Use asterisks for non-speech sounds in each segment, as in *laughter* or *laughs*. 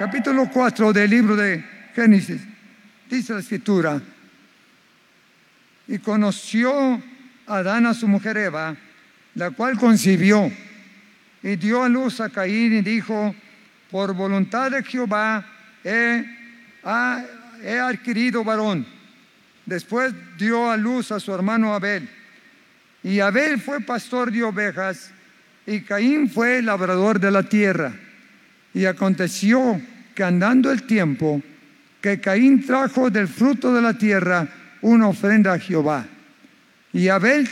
capítulo 4 del libro de Génesis, dice la escritura, y conoció Adán a su mujer Eva, la cual concibió y dio a luz a Caín y dijo, por voluntad de Jehová he, he adquirido varón. Después dio a luz a su hermano Abel. Y Abel fue pastor de ovejas y Caín fue labrador de la tierra. Y aconteció que andando el tiempo, que Caín trajo del fruto de la tierra una ofrenda a Jehová. Y Abel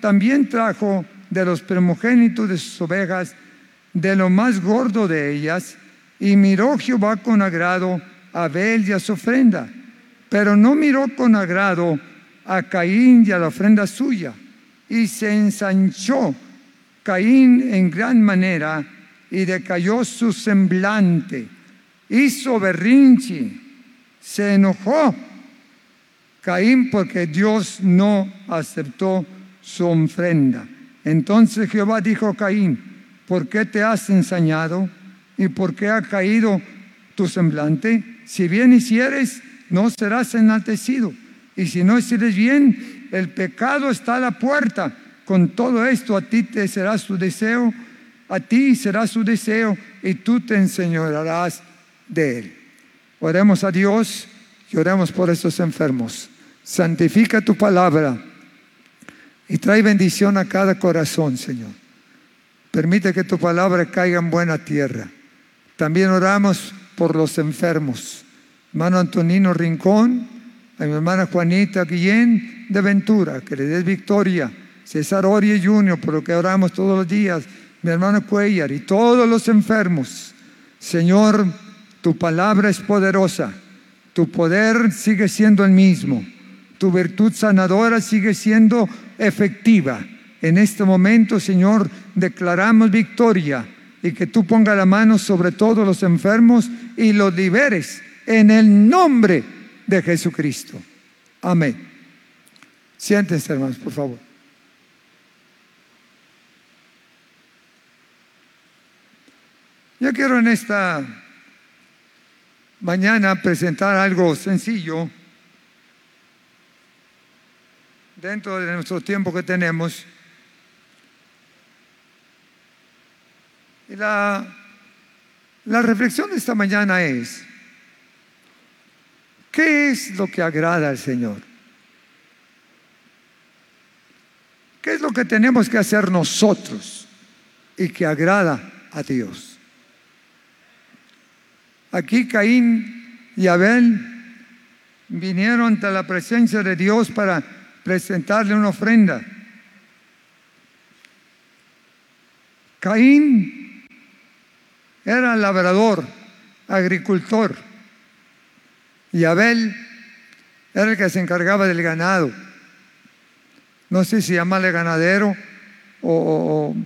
también trajo de los primogénitos de sus ovejas, de lo más gordo de ellas, y miró Jehová con agrado a Abel y a su ofrenda, pero no miró con agrado a Caín y a la ofrenda suya, y se ensanchó Caín en gran manera y decayó su semblante hizo berrinche, se enojó Caín porque Dios no aceptó su ofrenda. Entonces Jehová dijo a Caín, ¿por qué te has ensañado y por qué ha caído tu semblante? Si bien hicieres, no serás enaltecido. Y si no hicieres bien, el pecado está a la puerta. Con todo esto a ti te será su deseo, a ti será su deseo y tú te enseñarás de Él. Oremos a Dios y oremos por estos enfermos. Santifica tu palabra y trae bendición a cada corazón, Señor. Permite que tu palabra caiga en buena tierra. También oramos por los enfermos. Hermano Antonino Rincón, a mi hermana Juanita Guillén de Ventura, que le des victoria. César Orie Junior, por lo que oramos todos los días. Mi hermano Cuellar y todos los enfermos. Señor, tu palabra es poderosa. Tu poder sigue siendo el mismo. Tu virtud sanadora sigue siendo efectiva. En este momento, Señor, declaramos victoria y que tú pongas la mano sobre todos los enfermos y los liberes en el nombre de Jesucristo. Amén. Siéntense, hermanos, por favor. Yo quiero en esta mañana presentar algo sencillo dentro de nuestro tiempo que tenemos. Y la, la reflexión de esta mañana es, ¿qué es lo que agrada al Señor? ¿Qué es lo que tenemos que hacer nosotros y que agrada a Dios? Aquí Caín y Abel vinieron ante la presencia de Dios para presentarle una ofrenda. Caín era labrador, agricultor, y Abel era el que se encargaba del ganado. No sé si llamarle ganadero o, o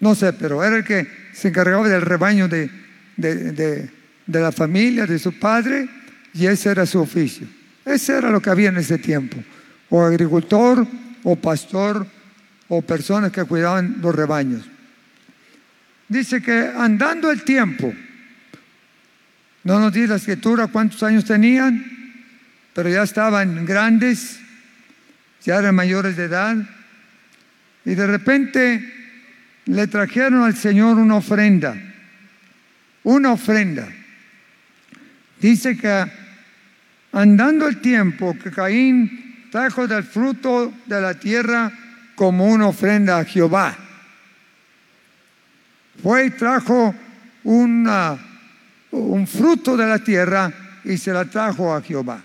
no sé, pero era el que se encargaba del rebaño de, de, la familia, de su padre, y ese era su oficio. Ese era lo que había en ese tiempo. O agricultor, o pastor, o personas que cuidaban los rebaños. Dice que andando el tiempo, no nos dice la escritura cuántos años tenían, pero ya estaban grandes, ya eran mayores de edad, y de repente le trajeron al Señor una ofrenda una ofrenda. Dice que andando el tiempo que Caín trajo del fruto de la tierra como una ofrenda a Jehová. Fue y trajo un fruto de la tierra y se la trajo a Jehová.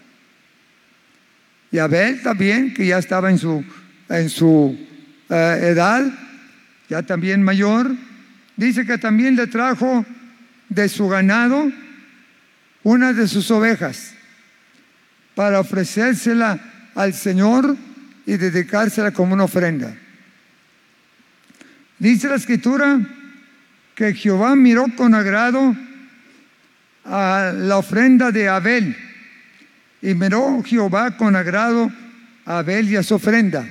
Y Abel también, que ya estaba en su, en su eh, edad, ya también mayor, dice que también le trajo de su ganado una de sus ovejas para ofrecérsela al Señor y dedicársela como una ofrenda. Dice la escritura que Jehová miró con agrado a la ofrenda de Abel y miró Jehová con agrado a Abel y a su ofrenda.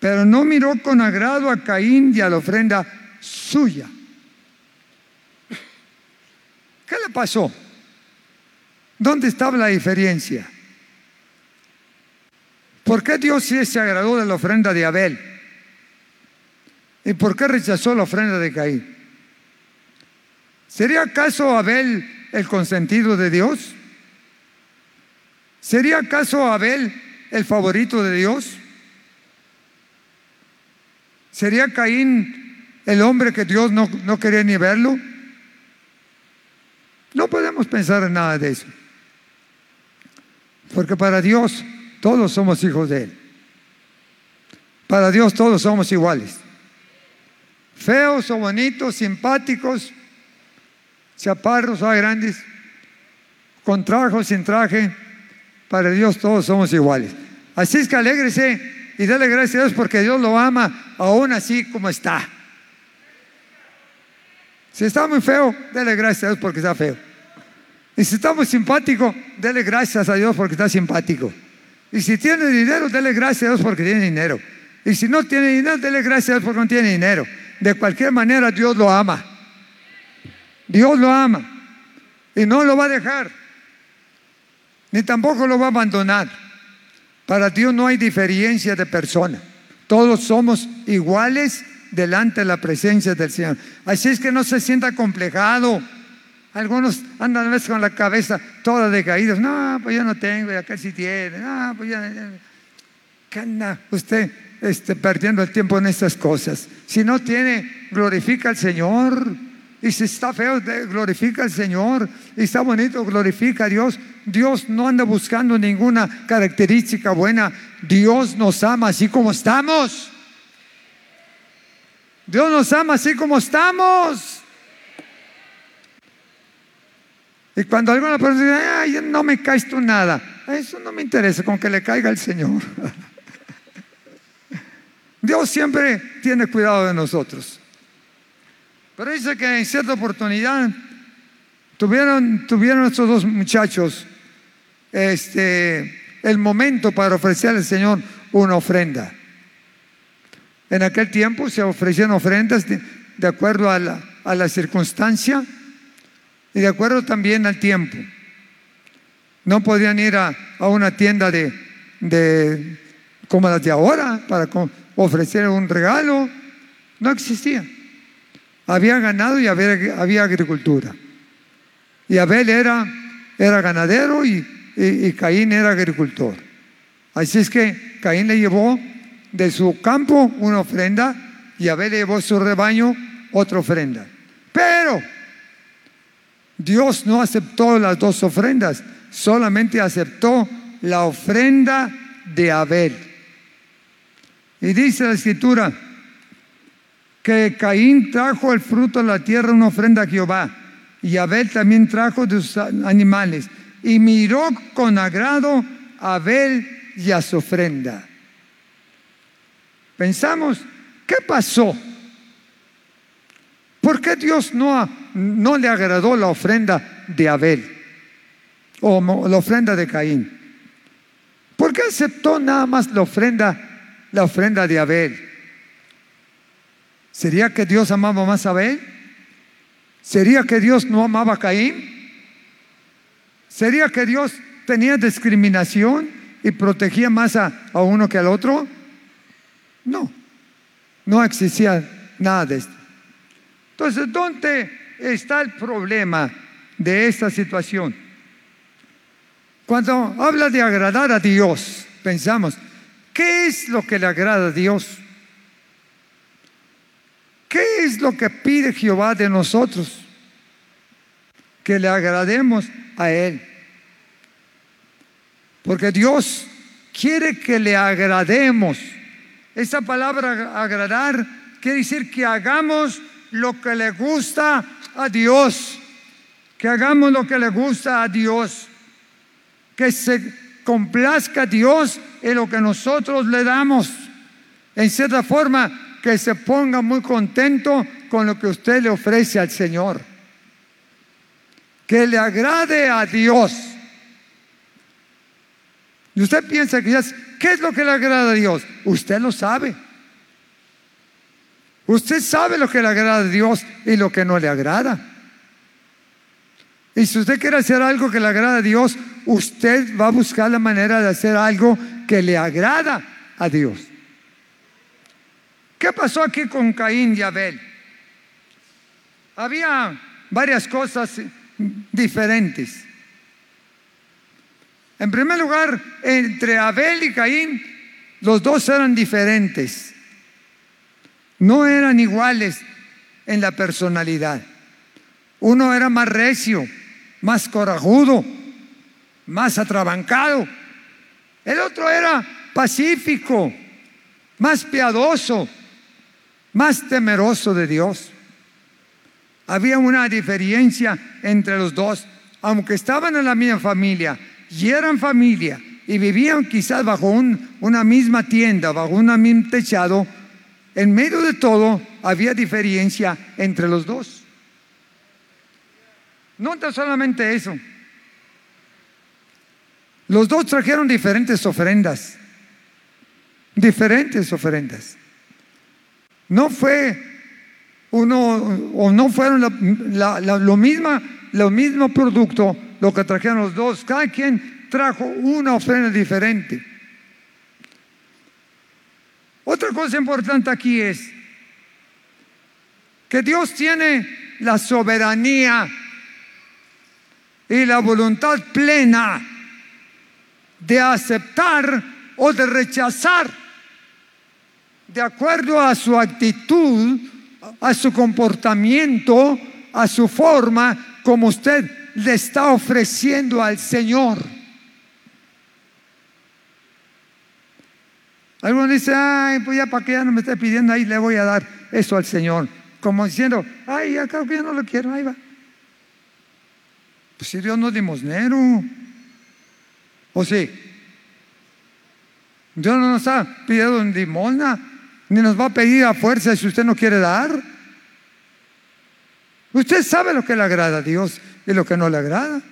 Pero no miró con agrado a Caín y a la ofrenda suya. ¿Qué le pasó? ¿Dónde estaba la diferencia? ¿Por qué Dios sí se agradó de la ofrenda de Abel? ¿Y por qué rechazó la ofrenda de Caín? ¿Sería acaso Abel el consentido de Dios? ¿Sería acaso Abel el favorito de Dios? ¿Sería Caín el hombre que Dios no, no quería ni verlo? No podemos pensar en nada de eso. Porque para Dios todos somos hijos de Él. Para Dios todos somos iguales. Feos o bonitos, simpáticos, chaparros o grandes, con traje o sin traje, para Dios todos somos iguales. Así es que alégrese y dale gracias a Dios porque Dios lo ama aún así como está. Si está muy feo, dale gracias a Dios porque está feo. Y si está muy simpático, dele gracias a Dios porque está simpático. Y si tiene dinero, dele gracias a Dios porque tiene dinero. Y si no tiene dinero, dele gracias a Dios porque no tiene dinero. De cualquier manera, Dios lo ama. Dios lo ama. Y no lo va a dejar. Ni tampoco lo va a abandonar. Para Dios no hay diferencia de persona. Todos somos iguales delante de la presencia del Señor. Así es que no se sienta complejado algunos andan a veces con la cabeza toda decaída. No, pues yo no tengo, ya casi tiene. No, pues ya. ¿Qué anda usted este, perdiendo el tiempo en estas cosas? Si no tiene, glorifica al Señor. Y si está feo, glorifica al Señor. Y está bonito, glorifica a Dios. Dios no anda buscando ninguna característica buena. Dios nos ama así como estamos. Dios nos ama así como estamos. Y cuando alguna persona dice, ay, no me caes tú nada, eso no me interesa, con que le caiga el Señor. *laughs* Dios siempre tiene cuidado de nosotros. Pero dice que en cierta oportunidad tuvieron, tuvieron estos dos muchachos este, el momento para ofrecer al Señor una ofrenda. En aquel tiempo se ofrecían ofrendas de, acuerdo a la, a la circunstancia y de acuerdo también al tiempo. No podían ir a, una tienda de, de, como las de ahora para ofrecer un regalo. No existía. Había ganado y había, había agricultura. Y Abel era, era ganadero y, y, Caín era agricultor. Así es que Caín le llevó de su campo una ofrenda y Abel le llevó su rebaño otra ofrenda. Pero Dios no aceptó las dos ofrendas, solamente aceptó la ofrenda de Abel. Y dice la escritura que Caín trajo el fruto de la tierra una ofrenda a Jehová y Abel también trajo de sus animales y miró con agrado a Abel y a su ofrenda. Pensamos, ¿qué pasó? ¿Por qué Dios no, no le agradó la ofrenda de Abel o la ofrenda de Caín? ¿Por qué aceptó nada más la ofrenda, la ofrenda de Abel? ¿Sería que Dios amaba más a Abel? ¿Sería que Dios no amaba a Caín? ¿Sería que Dios tenía discriminación y protegía más a uno que al otro? No, no existía nada de esto. Entonces, ¿dónde está el problema de esta situación? Cuando habla de agradar a Dios, pensamos, ¿qué es lo que le agrada a Dios? ¿Qué es lo que pide Jehová de nosotros? Que le agrademos a Él. Porque Dios quiere que le agrademos. Esa palabra agradar quiere decir que hagamos lo que le gusta a Dios, que hagamos lo que le gusta a Dios, que se complazca a Dios en lo que nosotros le damos. En cierta forma, que se ponga muy contento con lo que usted le ofrece al Señor. Que le agrade a Dios. Y usted piensa que ya, ¿qué es lo que le agrada a Dios? Usted lo sabe. Usted sabe lo que le agrada a Dios y lo que no le agrada. Y si usted quiere hacer algo que le agrada a Dios, usted va a buscar la manera de hacer algo que le agrada a Dios. ¿Qué pasó aquí con Caín y Abel? Había varias cosas diferentes. En primer lugar, entre Abel y Caín, los dos eran diferentes. No eran iguales en la personalidad. Uno era más recio, más corajudo, más atrabancado. El otro era pacífico, más piadoso, más temeroso de Dios. Había una diferencia entre los dos, aunque estaban en la misma familia y eran familia y vivían quizás bajo una misma tienda, bajo un mismo techado, en medio de todo había diferencia entre los dos. No solamente eso. Los dos trajeron diferentes ofrendas. Diferentes ofrendas. No fue uno o no fueron lo, misma, lo mismo producto lo que trajeron los dos. Cada quien trajo una ofrenda diferente. Otra cosa importante aquí es que Dios tiene la soberanía y la voluntad plena de aceptar o de rechazar de acuerdo a su actitud, a su comportamiento, a su forma, como usted le está ofreciendo al Señor. Algunos dicen, ay, pues ya para que ya no me esté pidiendo, ahí le voy a dar eso al Señor. Como diciendo, ay, ya creo que ya no lo quiero, ahí va. Pues si Dios no es limosnero. ¿O sí? Dios no nos ha pedido limosna, ni nos va a pedir a fuerza si usted no quiere dar. Usted sabe lo que le agrada a Dios y lo que no le agrada.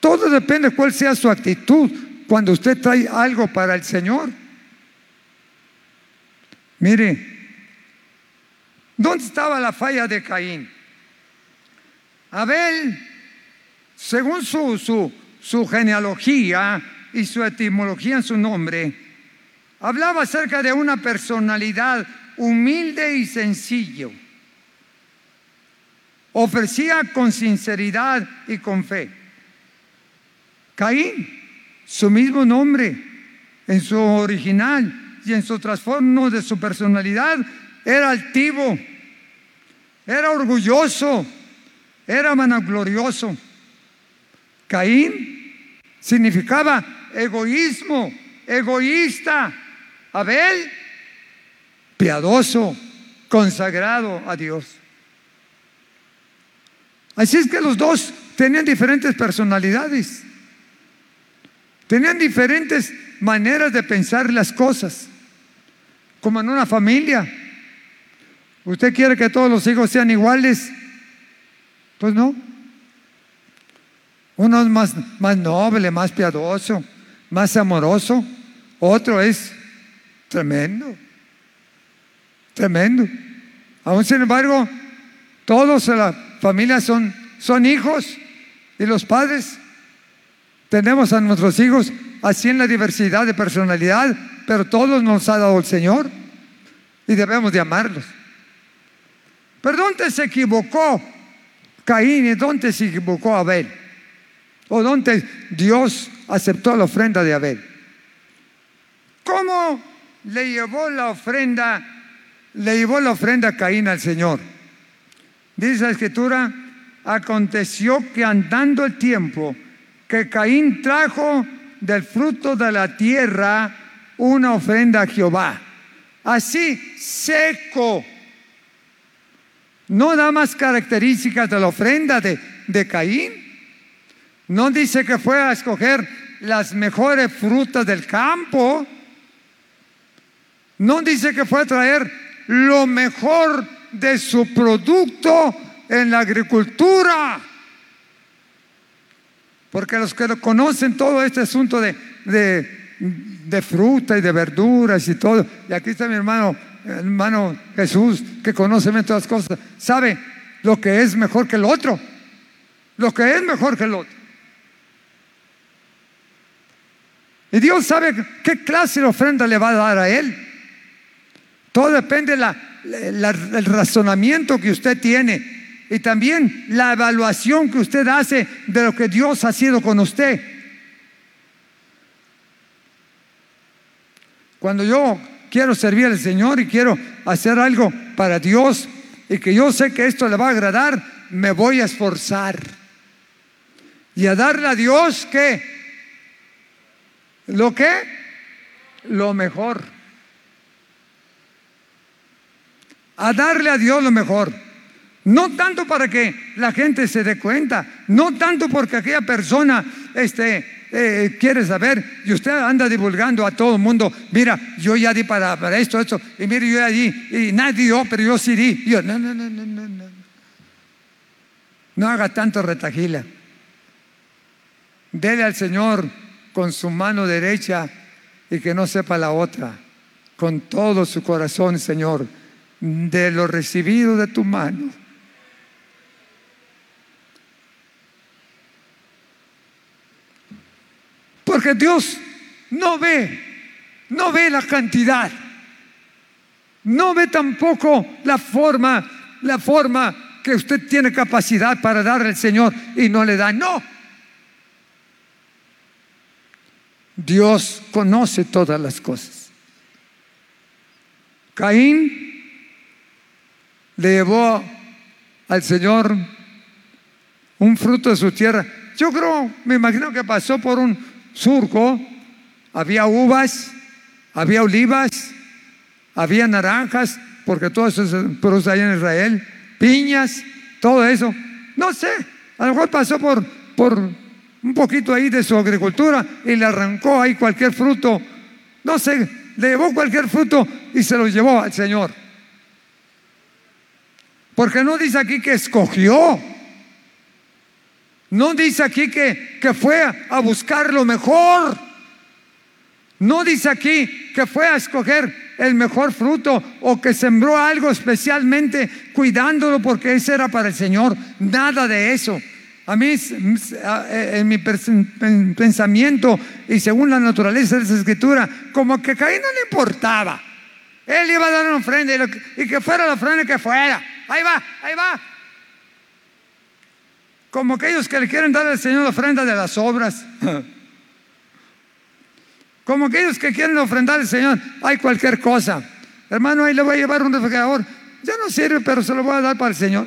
Todo depende de cuál sea su actitud cuando usted trae algo para el Señor. Mire, ¿dónde estaba la falla de Caín? Abel, según su, su, su genealogía y su etimología en su nombre, hablaba acerca de una personalidad humilde y sencillo. Ofrecía con sinceridad y con fe. Caín, su mismo nombre, en su original y en su trastorno de su personalidad, era altivo, era orgulloso, era vanaglorioso. Caín significaba egoísmo, egoísta. Abel, piadoso, consagrado a Dios. Así es que los dos tenían diferentes personalidades, tenían diferentes maneras de pensar las cosas, como en una familia. ¿Usted quiere que todos los hijos sean iguales? Pues no. Uno es más, más noble, más piadoso, más amoroso. Otro es tremendo. Tremendo. Aún sin embargo, todos en la familia son, son hijos y los padres tenemos a nuestros hijos así en la diversidad de personalidad, pero todos nos ha dado el Señor y debemos de amarlos. Pero ¿dónde se equivocó Caín y dónde se equivocó Abel? ¿O dónde Dios aceptó la ofrenda de Abel? ¿Cómo le llevó la ofrenda, le llevó la ofrenda a Caín al Señor? Dice la escritura, aconteció que andando el tiempo, que Caín trajo del fruto de la tierra una ofrenda a Jehová. Así seco no da más características de la ofrenda de, de Caín. No dice que fue a escoger las mejores frutas del campo. No dice que fue a traer lo mejor de su producto en la agricultura. Porque los que conocen todo este asunto de, de, fruta y de verduras y todo, y aquí está mi hermano, hermano Jesús, que conoce todas las cosas, sabe lo que es mejor que el otro. Lo que es mejor que el otro. Y Dios sabe qué clase de ofrenda le va a dar a él. Todo depende del razonamiento que usted tiene y también la evaluación que usted hace de lo que Dios ha sido con usted. Cuando yo quiero servir al Señor y quiero hacer algo para Dios y que yo sé que esto le va a agradar, me voy a esforzar y a darle a Dios que lo que lo mejor. A darle a Dios lo mejor. No tanto para que la gente se dé cuenta, no tanto porque aquella persona este, eh, quiere saber y usted anda divulgando a todo el mundo, mira, yo ya di para, esto, esto, y mire, yo ya di, y nadie dio, pero yo sí di. no, no, no, no, no, no. No haga tanto retajila. Dele al Señor con su mano derecha y que no sepa la otra, con todo su corazón, Señor, de lo recibido de tu mano Porque Dios no ve, no ve la cantidad, no ve tampoco la forma, la forma que usted tiene capacidad para darle al Señor y no le da. No. Dios conoce todas las cosas. Caín le llevó al Señor un fruto de su tierra. Yo creo, me imagino que pasó por un surco, había uvas, había olivas, había naranjas, porque todo eso se produce en Israel, piñas, todo eso. No sé, a lo mejor pasó por, por un poquito ahí de su agricultura y le arrancó ahí cualquier fruto. No sé, le llevó cualquier fruto y se lo llevó al Señor. Porque no dice aquí que escogió. No dice aquí que, que fue a buscar lo mejor. No dice aquí que fue a escoger el mejor fruto o que sembró algo especialmente cuidándolo porque ese era para el Señor. Nada de eso. A mí, en mi pensamiento y según la naturaleza de esa escritura, como que Caín no le importaba. Él iba a dar una ofrenda y que fuera la ofrenda que fuera. Ahí va, ahí va. Como aquellos que le quieren dar al Señor ofrenda de las obras. *laughs* Como aquellos que quieren ofrendar al Señor, hay cualquier cosa. Hermano, ahí le voy a llevar un refrigerador. Ya no sirve, pero se lo voy a dar para el Señor.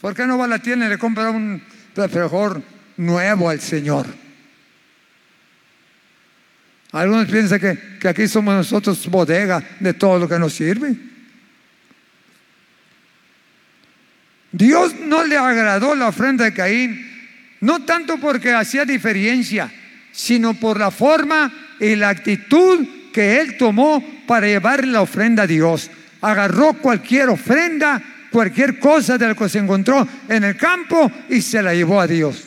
¿Por qué no va a la tienda y le compra un refrigerador nuevo al Señor? Algunos piensan que, que aquí somos nosotros bodega de todo lo que nos sirve. Dios no le agradó la ofrenda de Caín, no tanto porque hacía diferencia, sino por la forma y la actitud que él tomó para llevar la ofrenda a Dios. Agarró cualquier ofrenda, cualquier cosa de la que se encontró en el campo y se la llevó a Dios.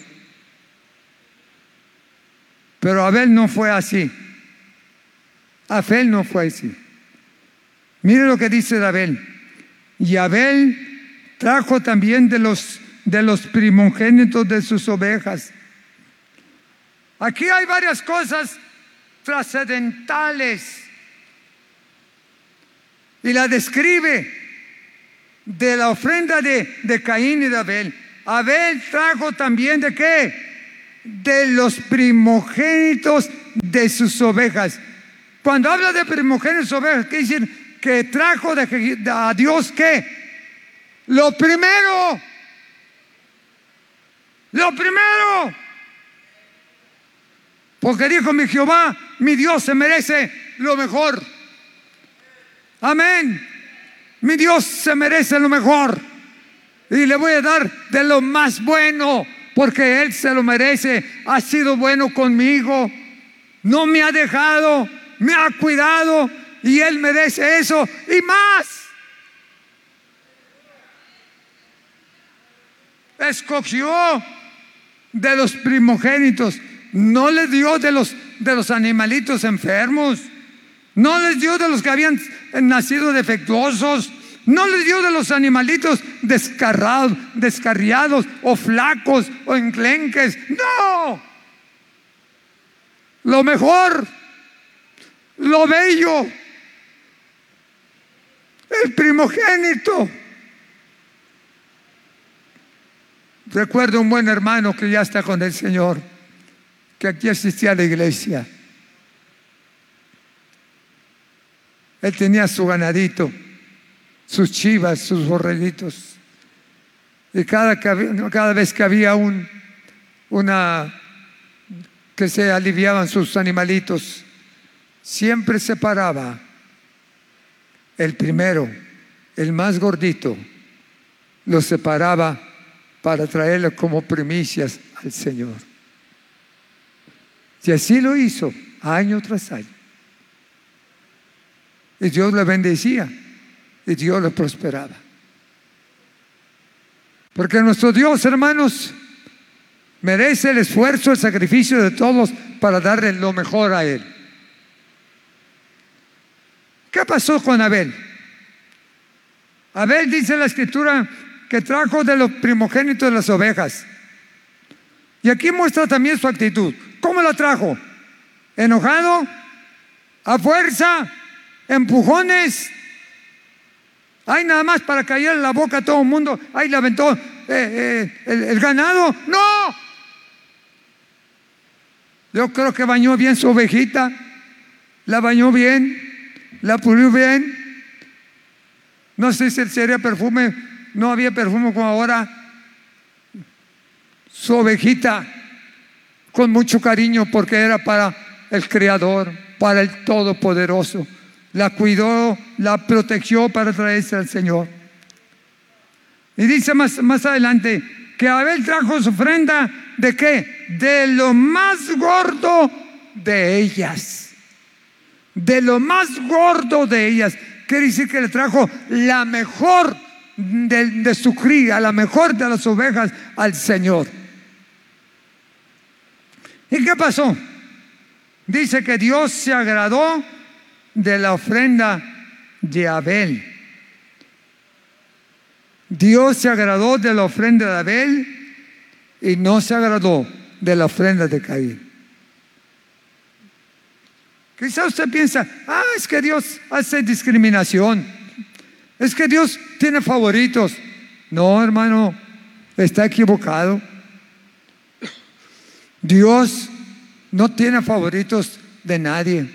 Pero Abel no fue así. Abel no fue así. Mire lo que dice Abel. Y Abel trajo también de los, de los primogénitos de sus ovejas. Aquí hay varias cosas trascendentales. Y la describe de la ofrenda de, de Caín y de Abel. Abel trajo también de qué? De los primogénitos de sus ovejas. Cuando habla de primogénitos ovejas, quiere decir que trajo de, a Dios qué? Lo primero, lo primero. Porque dijo mi Jehová, mi Dios se merece lo mejor. Amén. Mi Dios se merece lo mejor. Y le voy a dar de lo más bueno, porque Él se lo merece. Ha sido bueno conmigo. No me ha dejado, me ha cuidado y Él merece eso y más. Escogió de los primogénitos, no le dio de los, de los animalitos enfermos, no les dio de los que habían nacido defectuosos, no les dio de los animalitos descarrados, descarriados o flacos o enclenques, no. Lo mejor, lo bello, el primogénito. Recuerdo un buen hermano que ya está con el Señor, que aquí asistía a la iglesia. Él tenía su ganadito, sus chivas, sus borreguitos. Y cada, cada vez que había un, una, que se aliviaban sus animalitos, siempre se paraba el primero, el más gordito, lo separaba para traerle como primicias al Señor. Y así lo hizo año tras año. Y Dios le bendecía y Dios le prosperaba. Porque nuestro Dios, hermanos, merece el esfuerzo, el sacrificio de todos para darle lo mejor a Él. ¿Qué pasó con Abel? Abel dice la escritura que trajo de los primogénitos de las ovejas. Y aquí muestra también su actitud. ¿Cómo la trajo? ¿Enojado? ¿A fuerza? ¿Empujones? ¿Hay nada más para caer en la boca a todo el mundo? ¿Ahí le aventó eh, eh, el ganado? ¡No! Yo creo que bañó bien su ovejita. La bañó bien la pulió bien. No sé si sería perfume, no había perfume como ahora. Su ovejita, con mucho cariño, porque era para el Creador, para el Todopoderoso. La cuidó, la protegió para traerse al Señor. Y dice más, más adelante que Abel trajo su ofrenda de qué? De lo más gordo de ellas de lo más gordo de ellas. Quiere decir que le trajo la mejor de, su cría, la mejor de las ovejas al Señor. ¿Y qué pasó? Dice que Dios se agradó de la ofrenda de Abel. Dios se agradó de la ofrenda de Abel y no se agradó de la ofrenda de Caín. Quizá usted piensa, ah, es que Dios hace discriminación. Es que Dios tiene favoritos. No, hermano, está equivocado. Dios no tiene favoritos de nadie.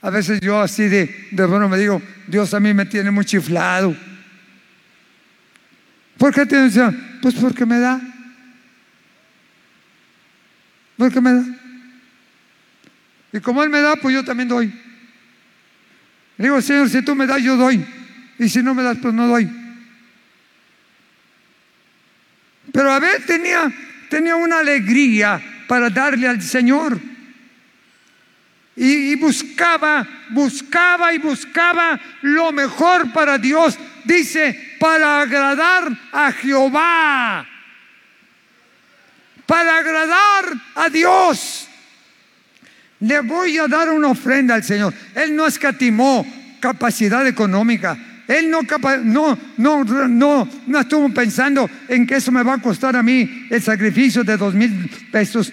A veces yo así de, de bueno me digo, Dios a mí me tiene muy chiflado. ¿Por qué tiene? Pues porque me da. Porque me da. Y como Él me da, pues yo también doy. Le digo, Señor, si tú me das, yo doy. Y si no me das, pues no doy. Pero Abel tenía, tenía una alegría para darle al Señor. Y, y, buscaba, buscaba y buscaba lo mejor para Dios. Dice, para agradar a Jehová. Para agradar a Dios. Le voy a dar una ofrenda al Señor. Él no escatimó capacidad económica. Él no, no, no, no, no estuvo pensando en que eso me va a costar a mí el sacrificio de dos mil pesos.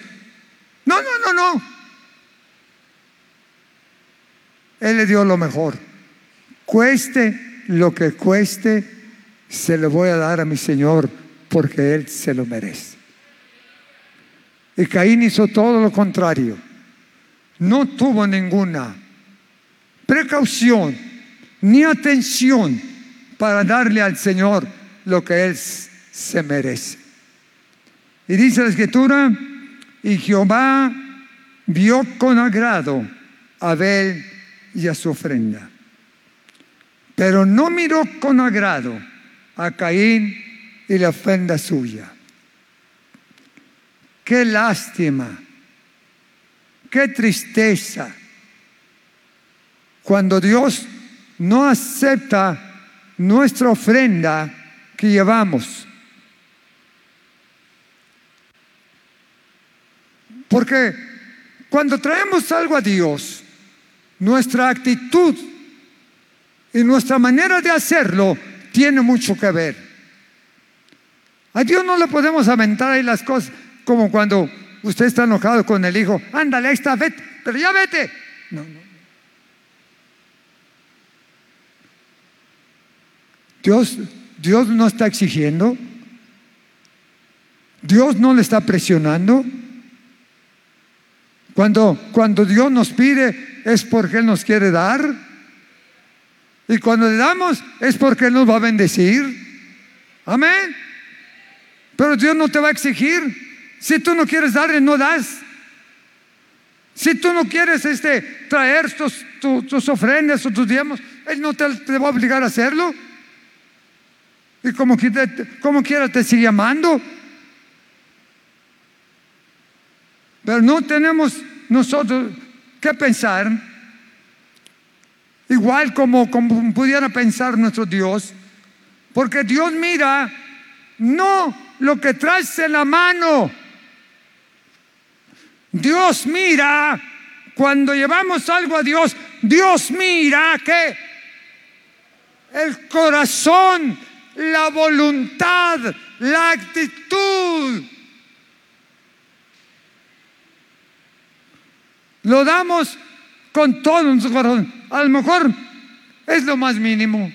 No, no, no, no. Él le dio lo mejor. Cueste lo que cueste, se lo voy a dar a mi Señor porque Él se lo merece. Y Caín hizo todo lo contrario no tuvo ninguna precaución ni atención para darle al Señor lo que Él se merece. Y dice la escritura, y Jehová vio con agrado a Abel y a su ofrenda, pero no miró con agrado a Caín y la ofrenda suya. Qué lástima, qué tristeza cuando Dios no acepta nuestra ofrenda que llevamos. Porque cuando traemos algo a Dios, nuestra actitud y nuestra manera de hacerlo tiene mucho que ver. A Dios no le podemos aventar ahí las cosas como cuando usted está enojado con el hijo. Ándale, ahí está, vete, pero ya vete. No, no. Dios, Dios no está exigiendo. Dios no le está presionando. Cuando, cuando Dios nos pide es porque Él nos quiere dar. Y cuando le damos es porque Él nos va a bendecir. Amén. Pero Dios no te va a exigir. Si tú no quieres darle, no das. Si tú no quieres este, traer tus, tus, ofrendas o tus diezmos, Él no te, va a obligar a hacerlo. Y como, como quiera te sigue amando. Pero no tenemos nosotros que pensar, igual como, como pudiera pensar nuestro Dios, porque Dios mira no lo que traes en la mano. Dios mira cuando llevamos algo a Dios, Dios mira que el corazón, la voluntad, la actitud Lo damos con todo nuestro corazón. A lo mejor es lo más mínimo.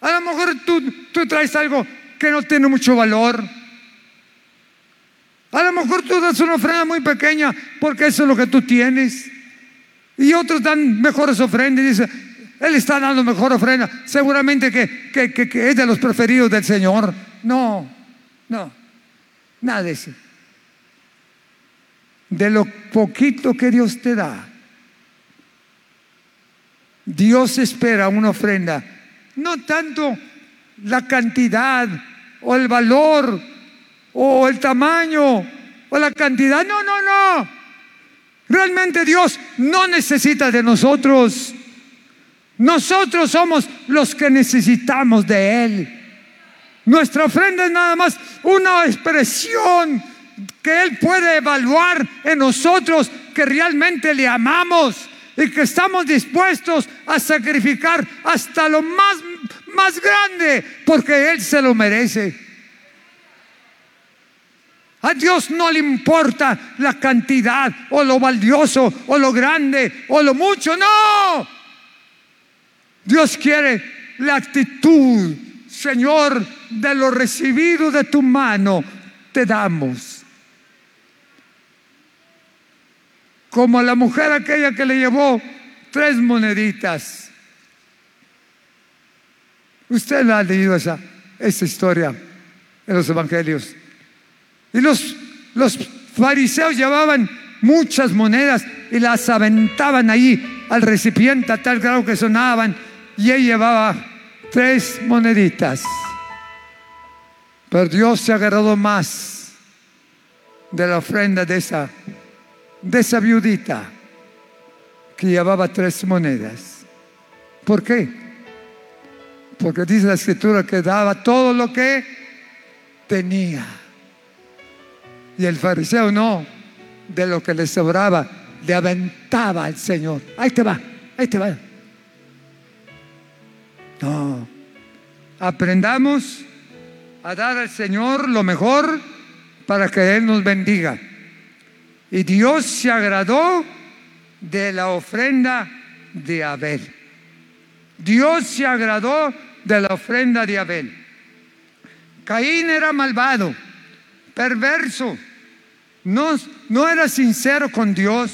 A lo mejor tú, tú traes algo que no tiene mucho valor. A lo mejor tú das una ofrenda muy pequeña porque eso es lo que tú tienes. Y otros dan mejores ofrendas y dicen, Él está dando mejor ofrenda. Seguramente que, que, es de los preferidos del Señor. No, no, nada de eso de lo poquito que Dios te da. Dios espera una ofrenda, no tanto la cantidad o el valor o el tamaño o la cantidad, no, no, no. Realmente Dios no necesita de nosotros. Nosotros somos los que necesitamos de Él. Nuestra ofrenda es nada más una expresión que Él puede evaluar en nosotros que realmente le amamos y que estamos dispuestos a sacrificar hasta lo más, más grande porque Él se lo merece. A Dios no le importa la cantidad o lo valioso o lo grande o lo mucho, no. Dios quiere la actitud, Señor, de lo recibido de tu mano, te damos. como la mujer aquella que le llevó tres moneditas. Usted ha leído esa, esa historia en los evangelios. Y los, los fariseos llevaban muchas monedas y las aventaban ahí al recipiente a tal grado que sonaban y él llevaba tres moneditas. Pero Dios se agarrado más de la ofrenda de esa de esa viudita que llevaba tres monedas. ¿Por qué? Porque dice la escritura que daba todo lo que tenía. Y el fariseo no, de lo que le sobraba, le aventaba al Señor. Ahí te va, ahí te va. No, aprendamos a dar al Señor lo mejor para que Él nos bendiga. Y Dios se agradó de la ofrenda de Abel. Dios se agradó de la ofrenda de Abel. Caín era malvado, perverso, no, no era sincero con Dios.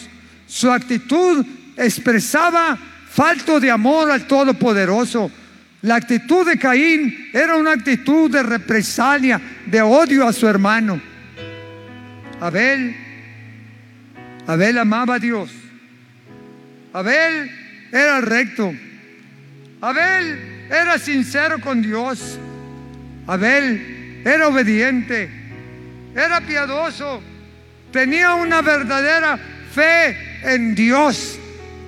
Su actitud expresaba falto de amor al Todopoderoso. La actitud de Caín era una actitud de represalia, de odio a su hermano. Abel Abel amaba a Dios. Abel era recto. Abel era sincero con Dios. Abel era obediente, era piadoso, tenía una verdadera fe en Dios,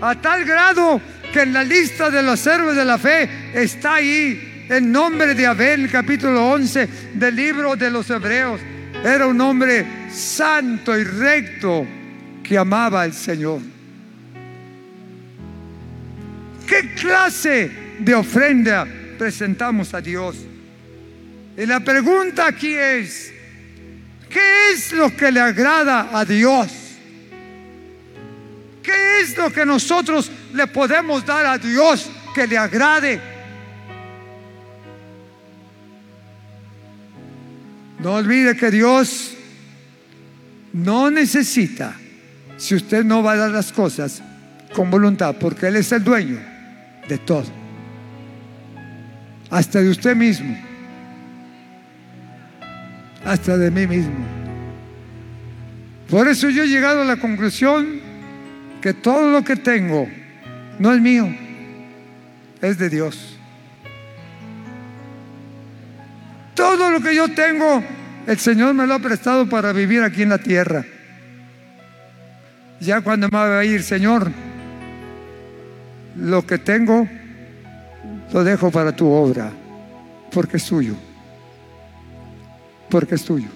a tal grado que en la lista de los servos de la fe está ahí el nombre de Abel, capítulo 11 del libro de los Hebreos. Era un hombre santo y recto que amaba al Señor. ¿Qué clase de ofrenda presentamos a Dios? Y la pregunta aquí es, ¿qué es lo que le agrada a Dios? ¿Qué es lo que nosotros le podemos dar a Dios que le agrade? No olvide que Dios no necesita si usted no va a dar las cosas con voluntad, porque Él es el dueño de todo, hasta de usted mismo, hasta de mí mismo. Por eso yo he llegado a la conclusión que todo lo que tengo no es mío, es de Dios. Todo lo que yo tengo, el Señor me lo ha prestado para vivir aquí en la tierra. Ya cuando me va a ir, Señor, lo que tengo lo dejo para tu obra, porque es tuyo, porque es tuyo.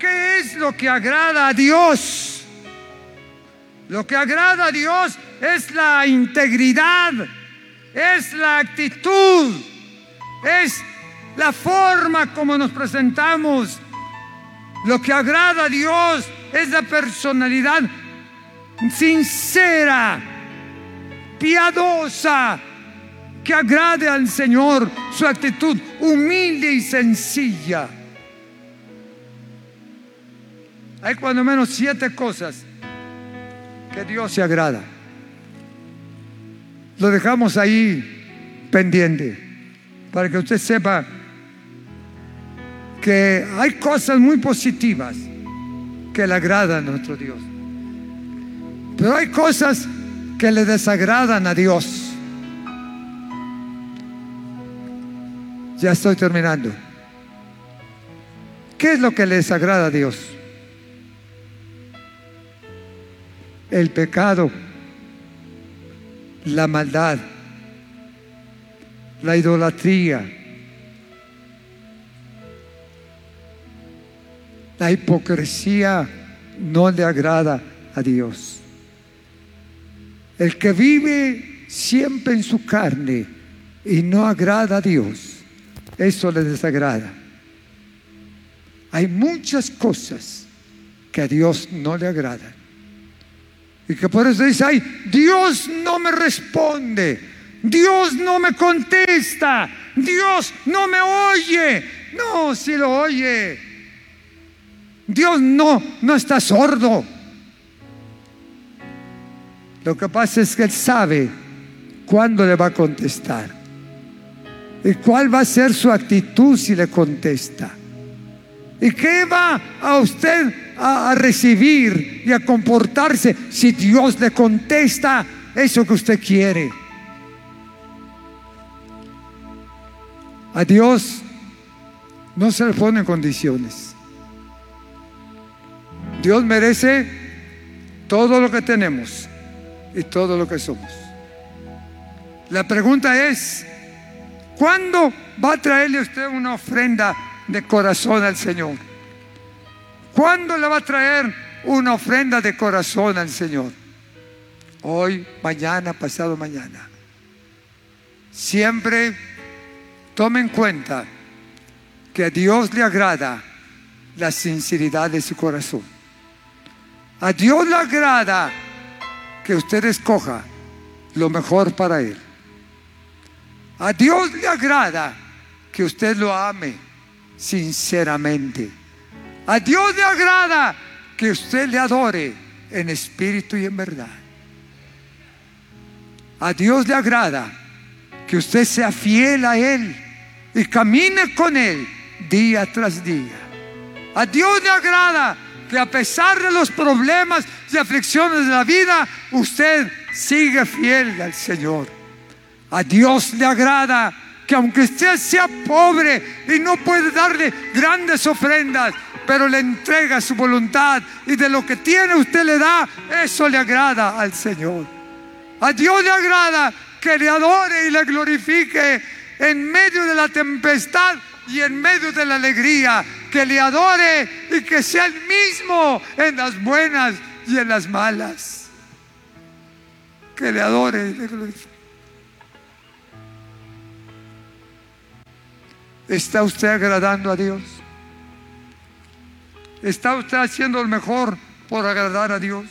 ¿Qué es lo que agrada a Dios? Lo que agrada a Dios es la integridad, es la actitud, es la forma como nos presentamos. Lo que agrada a Dios es la personalidad sincera, piadosa, que agrade al Señor, su actitud humilde y sencilla. Hay cuando menos siete cosas que Dios se agrada. Lo dejamos ahí pendiente para que usted sepa que hay cosas muy positivas que le agradan a nuestro Dios. Pero hay cosas que le desagradan a Dios. Ya estoy terminando. ¿Qué es lo que le desagrada a Dios? El pecado, la maldad, la idolatría, la hipocresía no le agrada a Dios. El que vive siempre en su carne y no agrada a Dios, eso le desagrada. Hay muchas cosas que a Dios no le agradan. Y que por eso dice, ay, Dios no me responde, Dios no me contesta, Dios no me oye. No, si lo oye. Dios no, no está sordo. Lo que pasa es que Él sabe cuándo le va a contestar. Y cuál va a ser su actitud si le contesta. ¿Y qué va a usted a, recibir y a comportarse si Dios le contesta eso que usted quiere? A Dios no se le ponen condiciones. Dios merece todo lo que tenemos y todo lo que somos. La pregunta es, ¿cuándo va a traerle usted una ofrenda de corazón al Señor? ¿Cuándo le va a traer una ofrenda de corazón al Señor? Hoy, mañana, pasado mañana. Siempre tome en cuenta que a Dios le agrada la sinceridad de su corazón. A Dios le agrada que usted escoja lo mejor para Él. A Dios le agrada que usted lo ame sinceramente. A Dios le agrada que usted le adore en espíritu y en verdad. A Dios le agrada que usted sea fiel a Él y camine con Él día tras día. A Dios le agrada que a pesar de los problemas y aflicciones de la vida, usted sigue fiel al Señor. A Dios le agrada que aunque usted sea pobre y no puede darle grandes ofrendas, pero le entrega su voluntad y de lo que tiene usted le da, eso le agrada al Señor. A Dios le agrada que le adore y le glorifique en medio de la tempestad y en medio de la alegría, que le adore y que sea el mismo en las buenas y en las malas. Que le adore y le glorifique. ¿Está usted agradando a Dios? ¿Está usted haciendo lo mejor por agradar a Dios?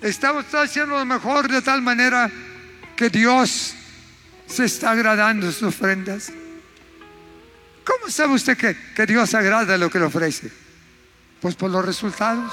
¿Está usted haciendo lo mejor de tal manera que Dios se está agradando sus ofrendas? ¿Cómo sabe usted que, que Dios agrada lo que le ofrece? Pues por los resultados.